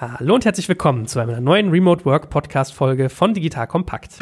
Hallo und herzlich willkommen zu einer neuen Remote Work Podcast Folge von Digital Kompakt.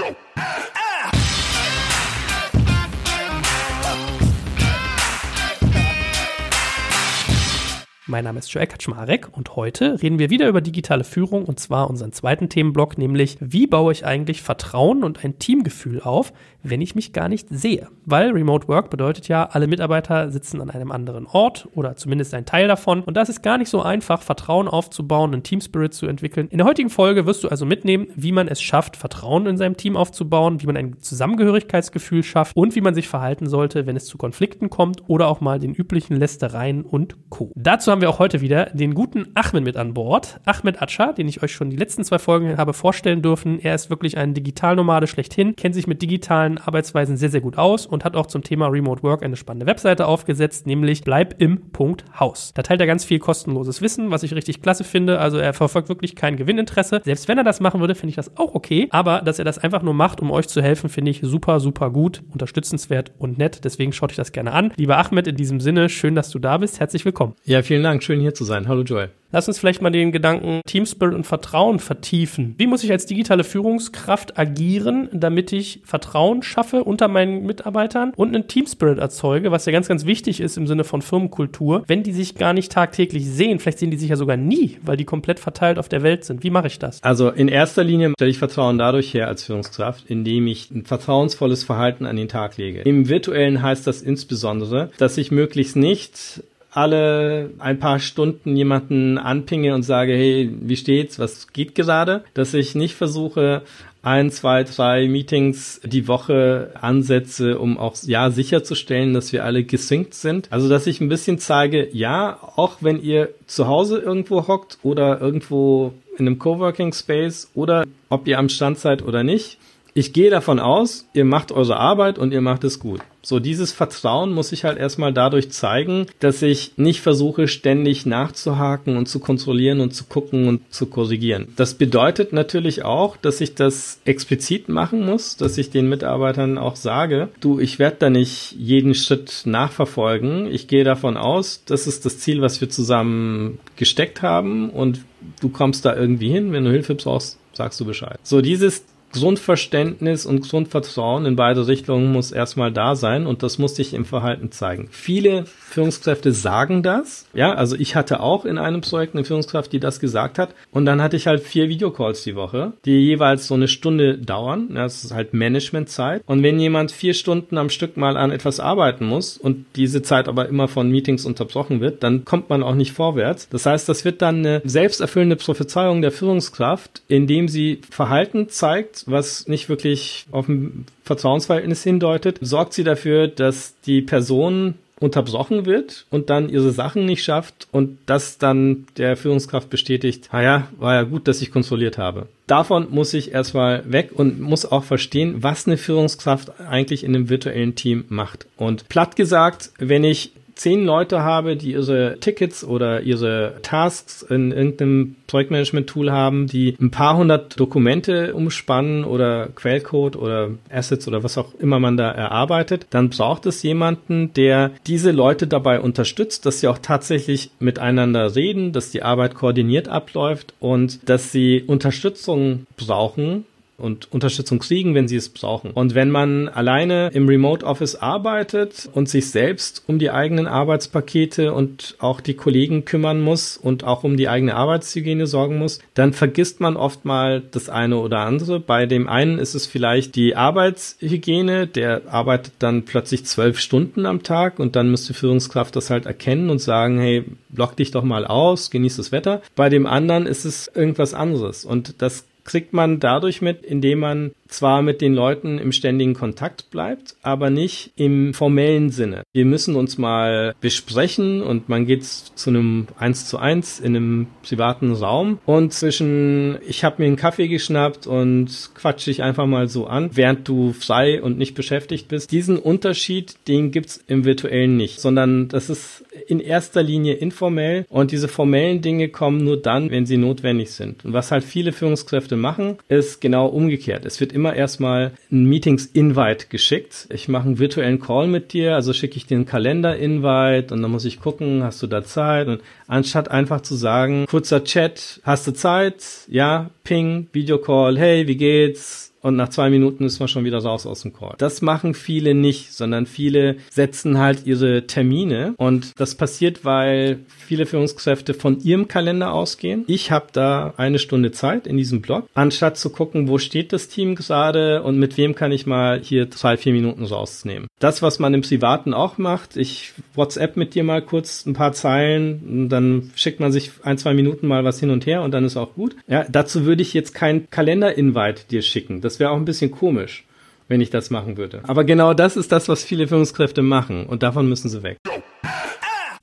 Mein Name ist Joel Kaczmarek und heute reden wir wieder über digitale Führung und zwar unseren zweiten Themenblock, nämlich wie baue ich eigentlich Vertrauen und ein Teamgefühl auf, wenn ich mich gar nicht sehe. Weil Remote Work bedeutet ja, alle Mitarbeiter sitzen an einem anderen Ort oder zumindest ein Teil davon und das ist gar nicht so einfach, Vertrauen aufzubauen, einen Team Spirit zu entwickeln. In der heutigen Folge wirst du also mitnehmen, wie man es schafft, Vertrauen in seinem Team aufzubauen, wie man ein Zusammengehörigkeitsgefühl schafft und wie man sich verhalten sollte, wenn es zu Konflikten kommt oder auch mal den üblichen Lästereien und Co. Dazu haben wir auch heute wieder den guten Ahmed mit an Bord. Ahmed Atscha, den ich euch schon die letzten zwei Folgen habe vorstellen dürfen. Er ist wirklich ein Digitalnomade schlechthin, kennt sich mit digitalen Arbeitsweisen sehr, sehr gut aus und hat auch zum Thema Remote Work eine spannende Webseite aufgesetzt, nämlich bleib im Punkt Haus. Da teilt er ganz viel kostenloses Wissen, was ich richtig klasse finde. Also er verfolgt wirklich kein Gewinninteresse. Selbst wenn er das machen würde, finde ich das auch okay. Aber dass er das einfach nur macht, um euch zu helfen, finde ich super, super gut, unterstützenswert und nett. Deswegen schaut euch das gerne an. Lieber Ahmed, in diesem Sinne, schön, dass du da bist. Herzlich willkommen. Ja, vielen Dank. Dank, schön hier zu sein. Hallo Joel. Lass uns vielleicht mal den Gedanken Team Spirit und Vertrauen vertiefen. Wie muss ich als digitale Führungskraft agieren, damit ich Vertrauen schaffe unter meinen Mitarbeitern und einen Team Spirit erzeuge, was ja ganz, ganz wichtig ist im Sinne von Firmenkultur, wenn die sich gar nicht tagtäglich sehen. Vielleicht sehen die sich ja sogar nie, weil die komplett verteilt auf der Welt sind. Wie mache ich das? Also in erster Linie stelle ich Vertrauen dadurch her als Führungskraft, indem ich ein vertrauensvolles Verhalten an den Tag lege. Im virtuellen heißt das insbesondere, dass ich möglichst nicht alle ein paar Stunden jemanden anpinge und sage, hey, wie steht's, was geht gerade, dass ich nicht versuche, ein, zwei, drei Meetings die Woche ansetze, um auch ja sicherzustellen, dass wir alle gesynkt sind. Also dass ich ein bisschen zeige, ja, auch wenn ihr zu Hause irgendwo hockt oder irgendwo in einem Coworking Space oder ob ihr am Stand seid oder nicht, ich gehe davon aus, ihr macht eure Arbeit und ihr macht es gut. So, dieses Vertrauen muss ich halt erstmal dadurch zeigen, dass ich nicht versuche, ständig nachzuhaken und zu kontrollieren und zu gucken und zu korrigieren. Das bedeutet natürlich auch, dass ich das explizit machen muss, dass ich den Mitarbeitern auch sage, du, ich werde da nicht jeden Schritt nachverfolgen. Ich gehe davon aus, das ist das Ziel, was wir zusammen gesteckt haben und du kommst da irgendwie hin. Wenn du Hilfe brauchst, sagst du Bescheid. So, dieses Grundverständnis und Grundvertrauen in beide Richtungen muss erstmal da sein und das muss sich im Verhalten zeigen. Viele Führungskräfte sagen das. Ja, also ich hatte auch in einem Projekt eine Führungskraft, die das gesagt hat und dann hatte ich halt vier Videocalls die Woche, die jeweils so eine Stunde dauern. Das ist halt Managementzeit. Und wenn jemand vier Stunden am Stück mal an etwas arbeiten muss und diese Zeit aber immer von Meetings unterbrochen wird, dann kommt man auch nicht vorwärts. Das heißt, das wird dann eine selbsterfüllende Prophezeiung der Führungskraft, indem sie Verhalten zeigt, was nicht wirklich auf ein Vertrauensverhältnis hindeutet, sorgt sie dafür, dass die Person unterbrochen wird und dann ihre Sachen nicht schafft und das dann der Führungskraft bestätigt, naja, war ja gut, dass ich kontrolliert habe. Davon muss ich erstmal weg und muss auch verstehen, was eine Führungskraft eigentlich in einem virtuellen Team macht. Und platt gesagt, wenn ich zehn Leute habe, die ihre Tickets oder ihre Tasks in irgendeinem Projektmanagement-Tool haben, die ein paar hundert Dokumente umspannen oder Quellcode oder Assets oder was auch immer man da erarbeitet, dann braucht es jemanden, der diese Leute dabei unterstützt, dass sie auch tatsächlich miteinander reden, dass die Arbeit koordiniert abläuft und dass sie Unterstützung brauchen, und Unterstützung kriegen, wenn sie es brauchen. Und wenn man alleine im Remote Office arbeitet und sich selbst um die eigenen Arbeitspakete und auch die Kollegen kümmern muss und auch um die eigene Arbeitshygiene sorgen muss, dann vergisst man oft mal das eine oder andere. Bei dem einen ist es vielleicht die Arbeitshygiene, der arbeitet dann plötzlich zwölf Stunden am Tag und dann müsste Führungskraft das halt erkennen und sagen, hey, block dich doch mal aus, genieß das Wetter. Bei dem anderen ist es irgendwas anderes und das kriegt man dadurch mit, indem man zwar mit den Leuten im ständigen Kontakt bleibt, aber nicht im formellen Sinne. Wir müssen uns mal besprechen und man geht zu einem eins zu eins in einem privaten Raum und zwischen ich habe mir einen Kaffee geschnappt und quatsch dich einfach mal so an, während du frei und nicht beschäftigt bist. Diesen Unterschied, den gibt's im virtuellen nicht, sondern das ist in erster Linie informell und diese formellen Dinge kommen nur dann, wenn sie notwendig sind. Und was halt viele Führungskräfte machen, ist genau umgekehrt. Es wird immer erstmal ein Meetings-Invite geschickt. Ich mache einen virtuellen Call mit dir, also schicke ich dir einen Kalender-Invite und dann muss ich gucken, hast du da Zeit? Und anstatt einfach zu sagen, kurzer Chat, hast du Zeit? Ja, Ping, Videocall, hey, wie geht's? Und nach zwei Minuten ist man schon wieder raus aus dem Call. Das machen viele nicht, sondern viele setzen halt ihre Termine und das passiert, weil viele Führungskräfte von ihrem Kalender ausgehen. Ich habe da eine Stunde Zeit in diesem Blog, anstatt zu gucken, wo steht das Team gerade und mit wem kann ich mal hier drei, vier Minuten rausnehmen. Das, was man im Privaten auch macht, ich WhatsApp mit dir mal kurz ein paar Zeilen, dann schickt man sich ein, zwei Minuten mal was hin und her und dann ist auch gut. Ja, dazu würde ich jetzt kein Kalender-Invite dir schicken. Das wäre auch ein bisschen komisch, wenn ich das machen würde. Aber genau das ist das, was viele Führungskräfte machen und davon müssen sie weg.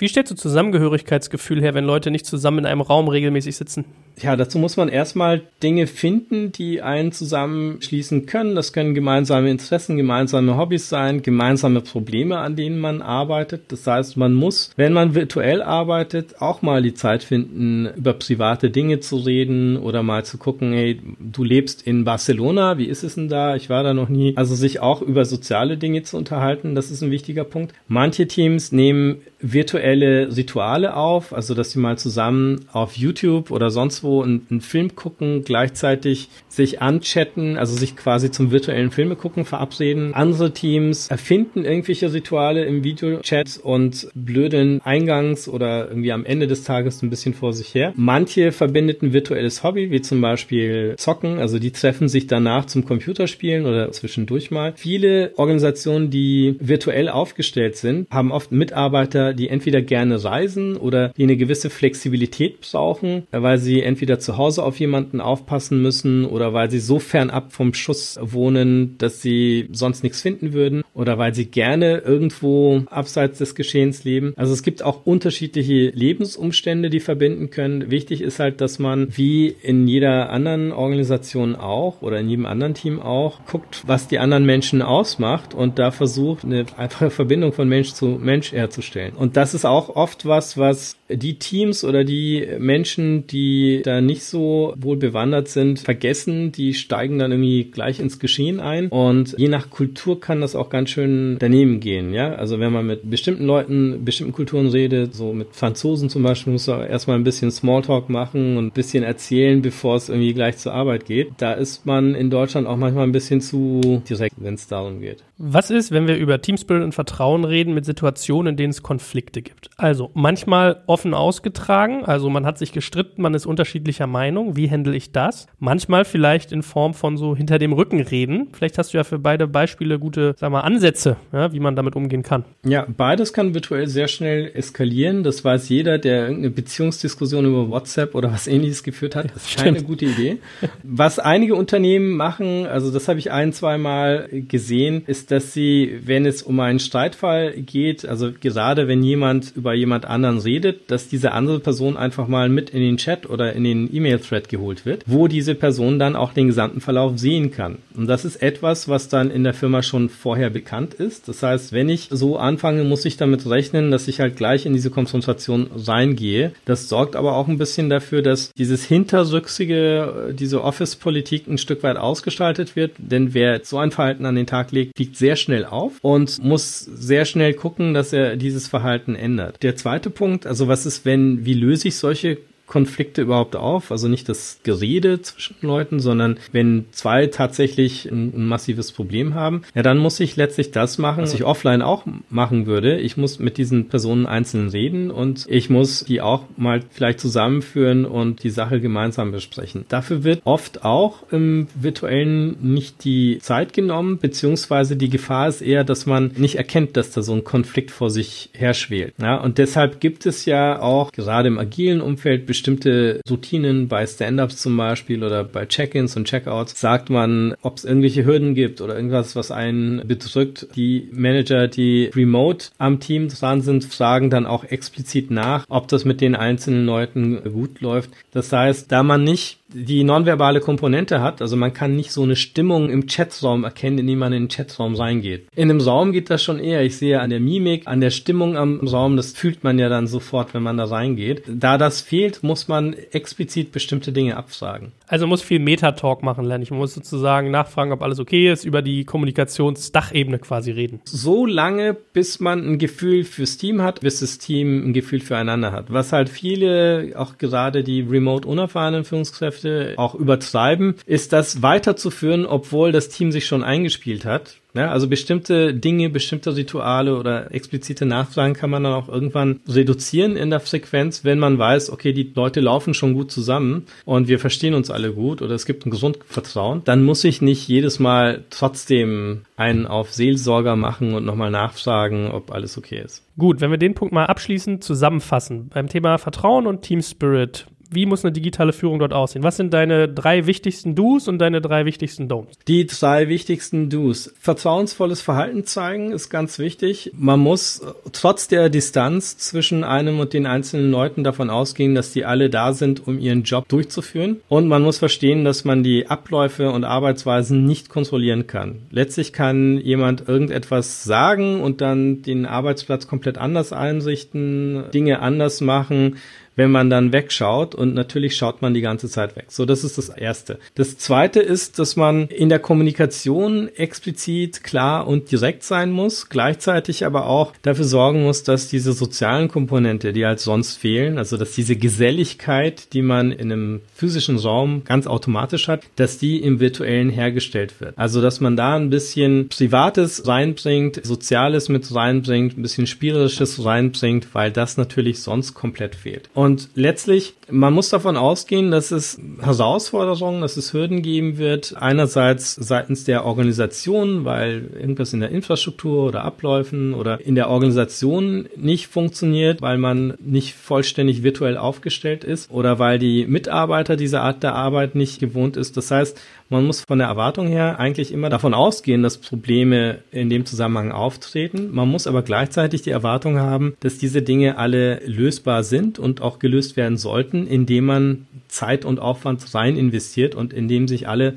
Wie stellst du Zusammengehörigkeitsgefühl her, wenn Leute nicht zusammen in einem Raum regelmäßig sitzen? Ja, dazu muss man erstmal Dinge finden, die einen zusammenschließen können. Das können gemeinsame Interessen, gemeinsame Hobbys sein, gemeinsame Probleme, an denen man arbeitet. Das heißt, man muss, wenn man virtuell arbeitet, auch mal die Zeit finden, über private Dinge zu reden oder mal zu gucken, hey, du lebst in Barcelona, wie ist es denn da? Ich war da noch nie. Also sich auch über soziale Dinge zu unterhalten, das ist ein wichtiger Punkt. Manche Teams nehmen virtuelle Rituale auf, also dass sie mal zusammen auf YouTube oder sonst wo einen, einen Film gucken, gleichzeitig sich anchatten, also sich quasi zum virtuellen Filme gucken verabreden. Andere Teams erfinden irgendwelche Rituale im Videochat und blöden eingangs oder irgendwie am Ende des Tages ein bisschen vor sich her. Manche verbindet ein virtuelles Hobby, wie zum Beispiel Zocken, also die treffen sich danach zum Computerspielen oder zwischendurch mal. Viele Organisationen, die virtuell aufgestellt sind, haben oft Mitarbeiter, die entweder gerne reisen oder die eine gewisse Flexibilität brauchen, weil sie entweder zu Hause auf jemanden aufpassen müssen oder weil sie so fernab vom Schuss wohnen, dass sie sonst nichts finden würden oder weil sie gerne irgendwo abseits des Geschehens leben. Also es gibt auch unterschiedliche Lebensumstände, die verbinden können. Wichtig ist halt, dass man wie in jeder anderen Organisation auch oder in jedem anderen Team auch guckt, was die anderen Menschen ausmacht und da versucht, eine einfache Verbindung von Mensch zu Mensch herzustellen. Und das ist auch oft was, was die Teams oder die Menschen, die da nicht so wohl bewandert sind, vergessen. Die steigen dann irgendwie gleich ins Geschehen ein. Und je nach Kultur kann das auch ganz schön daneben gehen. Ja, also wenn man mit bestimmten Leuten, bestimmten Kulturen redet, so mit Franzosen zum Beispiel, muss man erstmal ein bisschen Smalltalk machen und ein bisschen erzählen, bevor es irgendwie gleich zur Arbeit geht. Da ist man in Deutschland auch manchmal ein bisschen zu direkt, wenn es darum geht. Was ist, wenn wir über Teamspirit und Vertrauen reden, mit Situationen, in denen es Konflikte gibt? Also manchmal offen ausgetragen, also man hat sich gestritten, man ist unterschiedlicher Meinung. Wie handle ich das? Manchmal vielleicht in Form von so hinter dem Rücken reden. Vielleicht hast du ja für beide Beispiele gute, sag mal, Ansätze, ja, wie man damit umgehen kann. Ja, beides kann virtuell sehr schnell eskalieren. Das weiß jeder, der irgendeine Beziehungsdiskussion über WhatsApp oder was ähnliches geführt hat. Das ist keine gute Idee. Was einige Unternehmen machen, also das habe ich ein, zweimal gesehen, ist dass sie, wenn es um einen Streitfall geht, also gerade wenn wenn jemand über jemand anderen redet, dass diese andere Person einfach mal mit in den Chat oder in den E-Mail-Thread geholt wird, wo diese Person dann auch den gesamten Verlauf sehen kann. Und das ist etwas, was dann in der Firma schon vorher bekannt ist. Das heißt, wenn ich so anfange, muss ich damit rechnen, dass ich halt gleich in diese Konfrontation reingehe. Das sorgt aber auch ein bisschen dafür, dass dieses hinterrücksige, diese Office-Politik ein Stück weit ausgestaltet wird. Denn wer so ein Verhalten an den Tag legt, fliegt sehr schnell auf und muss sehr schnell gucken, dass er dieses Verhalten ändert. Der zweite Punkt, also was ist, wenn, wie löse ich solche Konflikte überhaupt auf? Also nicht das Gerede zwischen Leuten, sondern wenn zwei tatsächlich ein, ein, massives Problem haben, ja, dann muss ich letztlich das machen, was ich offline auch machen würde. Ich muss mit diesen Personen einzeln reden und ich muss die auch mal vielleicht zusammenführen und die Sache gemeinsam besprechen. Dafür wird oft auch im virtuellen nicht die Zeit genommen, beziehungsweise die Gefahr ist eher, dass man nicht erkennt, dass da so ein Konflikt vor sich herschwelt. Ja, und deshalb gibt es ja auch gerade im agilen Umfeld bestimmte Routinen bei Stand-ups zum Beispiel oder bei Check-ins und Check-outs sagt man, ob es irgendwelche Hürden gibt oder irgendwas, was einen bedrückt. Die Manager, die remote am Team dran sind, fragen dann auch explizit nach, ob das mit den einzelnen Leuten gut läuft. Das heißt, da man nicht die nonverbale Komponente hat. Also man kann nicht so eine Stimmung im Chatraum erkennen, indem man in den Chatraum reingeht. In einem Raum geht das schon eher. Ich sehe an der Mimik, an der Stimmung am Raum, das fühlt man ja dann sofort, wenn man da reingeht. Da das fehlt, muss man explizit bestimmte Dinge abfragen. Also muss viel Metatalk machen lernen. Ich muss sozusagen nachfragen, ob alles okay ist, über die Kommunikationsdachebene quasi reden. So lange, bis man ein Gefühl fürs Team hat, bis das Team ein Gefühl füreinander hat. Was halt viele, auch gerade die remote unerfahrenen Führungskräfte Führungskräfte auch übertreiben, ist das weiterzuführen, obwohl das Team sich schon eingespielt hat. Ja, also bestimmte Dinge, bestimmte Rituale oder explizite Nachfragen kann man dann auch irgendwann reduzieren in der Frequenz, wenn man weiß, okay, die Leute laufen schon gut zusammen und wir verstehen uns alle gut oder es gibt ein Gesundvertrauen, dann muss ich nicht jedes Mal trotzdem einen auf Seelsorger machen und nochmal nachfragen, ob alles okay ist. Gut, wenn wir den Punkt mal abschließend zusammenfassen. Beim Thema Vertrauen und Team Spirit wie muss eine digitale Führung dort aussehen? Was sind deine drei wichtigsten Do's und deine drei wichtigsten Don'ts? Die drei wichtigsten Do's. Vertrauensvolles Verhalten zeigen ist ganz wichtig. Man muss trotz der Distanz zwischen einem und den einzelnen Leuten davon ausgehen, dass die alle da sind, um ihren Job durchzuführen. Und man muss verstehen, dass man die Abläufe und Arbeitsweisen nicht kontrollieren kann. Letztlich kann jemand irgendetwas sagen und dann den Arbeitsplatz komplett anders einrichten, Dinge anders machen wenn man dann wegschaut und natürlich schaut man die ganze Zeit weg. So, das ist das Erste. Das Zweite ist, dass man in der Kommunikation explizit klar und direkt sein muss, gleichzeitig aber auch dafür sorgen muss, dass diese sozialen Komponente, die halt sonst fehlen, also dass diese Geselligkeit, die man in einem physischen Raum ganz automatisch hat, dass die im virtuellen hergestellt wird. Also, dass man da ein bisschen Privates reinbringt, Soziales mit reinbringt, ein bisschen Spielerisches reinbringt, weil das natürlich sonst komplett fehlt. Und und letztlich, man muss davon ausgehen, dass es Herausforderungen, dass es Hürden geben wird. Einerseits seitens der Organisation, weil irgendwas in der Infrastruktur oder Abläufen oder in der Organisation nicht funktioniert, weil man nicht vollständig virtuell aufgestellt ist oder weil die Mitarbeiter diese Art der Arbeit nicht gewohnt ist. Das heißt, man muss von der Erwartung her eigentlich immer davon ausgehen, dass Probleme in dem Zusammenhang auftreten. Man muss aber gleichzeitig die Erwartung haben, dass diese Dinge alle lösbar sind und auch gelöst werden sollten, indem man Zeit und Aufwand rein investiert und indem sich alle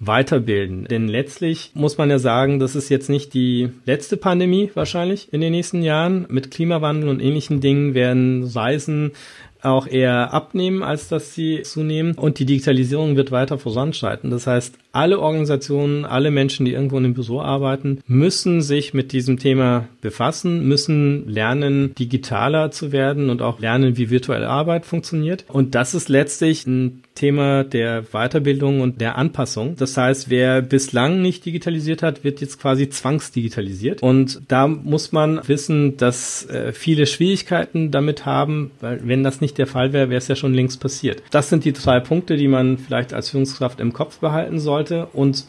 weiterbilden. Denn letztlich muss man ja sagen, das ist jetzt nicht die letzte Pandemie wahrscheinlich in den nächsten Jahren. Mit Klimawandel und ähnlichen Dingen werden Reisen auch eher abnehmen, als dass sie zunehmen. Und die Digitalisierung wird weiter voranschreiten. Das heißt, alle Organisationen, alle Menschen, die irgendwo in einem Büro arbeiten, müssen sich mit diesem Thema befassen, müssen lernen, digitaler zu werden und auch lernen, wie virtuelle Arbeit funktioniert. Und das ist letztlich ein Thema der Weiterbildung und der Anpassung. Das heißt, wer bislang nicht digitalisiert hat, wird jetzt quasi zwangsdigitalisiert. Und da muss man wissen, dass äh, viele Schwierigkeiten damit haben, weil wenn das nicht der Fall wäre, wäre es ja schon längst passiert. Das sind die drei Punkte, die man vielleicht als Führungskraft im Kopf behalten sollte. Und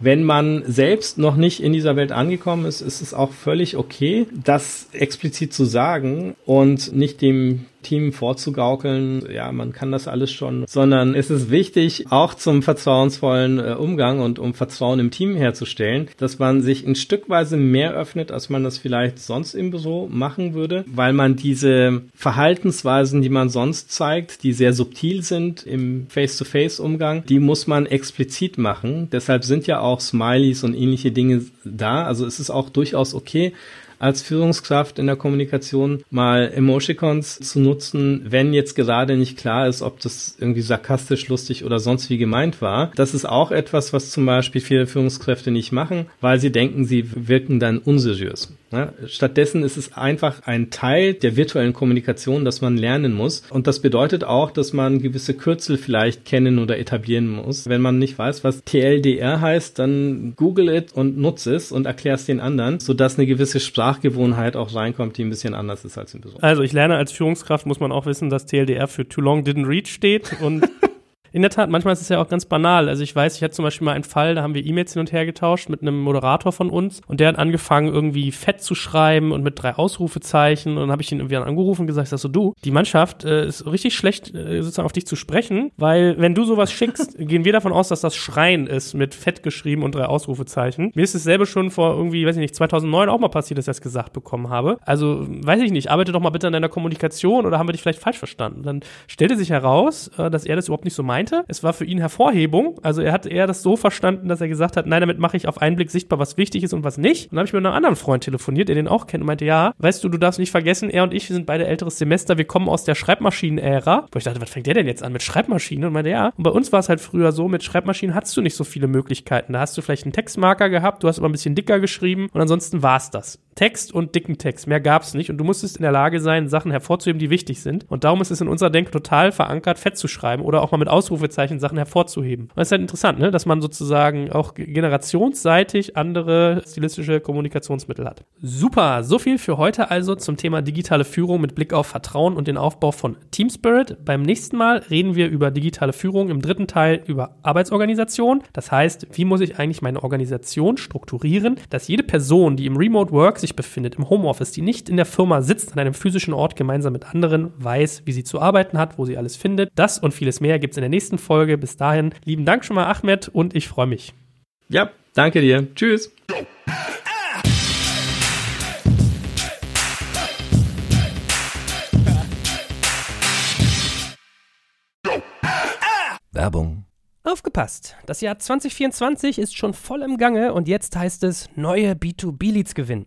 wenn man selbst noch nicht in dieser Welt angekommen ist, ist es auch völlig okay, das explizit zu sagen und nicht dem Team vorzugaukeln, ja, man kann das alles schon, sondern es ist wichtig, auch zum vertrauensvollen äh, Umgang und um Vertrauen im Team herzustellen, dass man sich ein Stückweise mehr öffnet, als man das vielleicht sonst im Büro machen würde, weil man diese Verhaltensweisen, die man sonst zeigt, die sehr subtil sind im Face-to-Face-Umgang, die muss man explizit machen. Deshalb sind ja auch Smileys und ähnliche Dinge da. Also es ist auch durchaus okay, als Führungskraft in der Kommunikation mal Emoticons zu nutzen, wenn jetzt gerade nicht klar ist, ob das irgendwie sarkastisch, lustig oder sonst wie gemeint war. Das ist auch etwas, was zum Beispiel viele Führungskräfte nicht machen, weil sie denken, sie wirken dann unseriös. Stattdessen ist es einfach ein Teil der virtuellen Kommunikation, das man lernen muss. Und das bedeutet auch, dass man gewisse Kürzel vielleicht kennen oder etablieren muss. Wenn man nicht weiß, was TLDR heißt, dann google it und nutze es und erklär es den anderen, sodass eine gewisse Sprachgewohnheit auch reinkommt, die ein bisschen anders ist als im Büro. Also ich lerne als Führungskraft, muss man auch wissen, dass TLDR für Too Long Didn't Reach steht und In der Tat, manchmal ist es ja auch ganz banal. Also ich weiß, ich hatte zum Beispiel mal einen Fall, da haben wir E-Mails hin und her getauscht mit einem Moderator von uns und der hat angefangen, irgendwie fett zu schreiben und mit drei Ausrufezeichen und dann habe ich ihn irgendwie angerufen und gesagt, sagst so, du, die Mannschaft äh, ist richtig schlecht, äh, sozusagen auf dich zu sprechen, weil wenn du sowas schickst, gehen wir davon aus, dass das Schreien ist mit fett geschrieben und drei Ausrufezeichen. Mir ist es selber schon vor irgendwie, weiß ich nicht, 2009 auch mal passiert, dass ich das gesagt bekommen habe. Also, weiß ich nicht, arbeite doch mal bitte an deiner Kommunikation oder haben wir dich vielleicht falsch verstanden? Dann stellte sich heraus, äh, dass er das überhaupt nicht so meint meinte. Es war für ihn Hervorhebung. Also er hat eher das so verstanden, dass er gesagt hat, nein, damit mache ich auf einen Blick sichtbar, was wichtig ist und was nicht. Und dann habe ich mit einem anderen Freund telefoniert, der den auch kennt und meinte, ja, weißt du, du darfst nicht vergessen, er und ich, wir sind beide älteres Semester, wir kommen aus der Schreibmaschinen-Ära. Wo ich dachte, was fängt der denn jetzt an mit Schreibmaschinen? Und meinte, ja. Und bei uns war es halt früher so, mit Schreibmaschinen hattest du nicht so viele Möglichkeiten. Da hast du vielleicht einen Textmarker gehabt, du hast aber ein bisschen dicker geschrieben und ansonsten war es das. Text und dicken Text. Mehr gab es nicht. Und du musstest in der Lage sein, Sachen hervorzuheben, die wichtig sind. Und darum ist es in unserer Denke total verankert, fett zu schreiben oder auch mal mit Ausrufezeichen Sachen hervorzuheben. Und das ist halt interessant, ne? dass man sozusagen auch generationsseitig andere stilistische Kommunikationsmittel hat. Super, so viel für heute also zum Thema digitale Führung mit Blick auf Vertrauen und den Aufbau von Team Spirit. Beim nächsten Mal reden wir über digitale Führung, im dritten Teil über Arbeitsorganisation. Das heißt, wie muss ich eigentlich meine Organisation strukturieren, dass jede Person, die im Remote Work sich befindet, im Homeoffice, die nicht in der Firma sitzt, an einem physischen Ort gemeinsam mit anderen, weiß, wie sie zu arbeiten hat, wo sie alles findet. Das und vieles mehr gibt es in der nächsten Folge. Bis dahin, lieben Dank schon mal, Ahmed, und ich freue mich. Ja, danke dir. Tschüss. Werbung. Aufgepasst! Das Jahr 2024 ist schon voll im Gange und jetzt heißt es neue B2B-Leads gewinnen.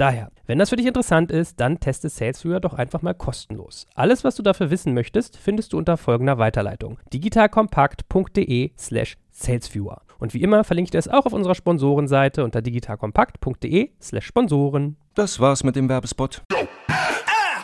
Daher, wenn das für dich interessant ist, dann teste SalesViewer doch einfach mal kostenlos. Alles, was du dafür wissen möchtest, findest du unter folgender Weiterleitung: digitalkompakt.de slash salesviewer. Und wie immer verlinke ich dir es auch auf unserer Sponsorenseite unter digitalkompakt.de slash Sponsoren. Das war's mit dem Werbespot.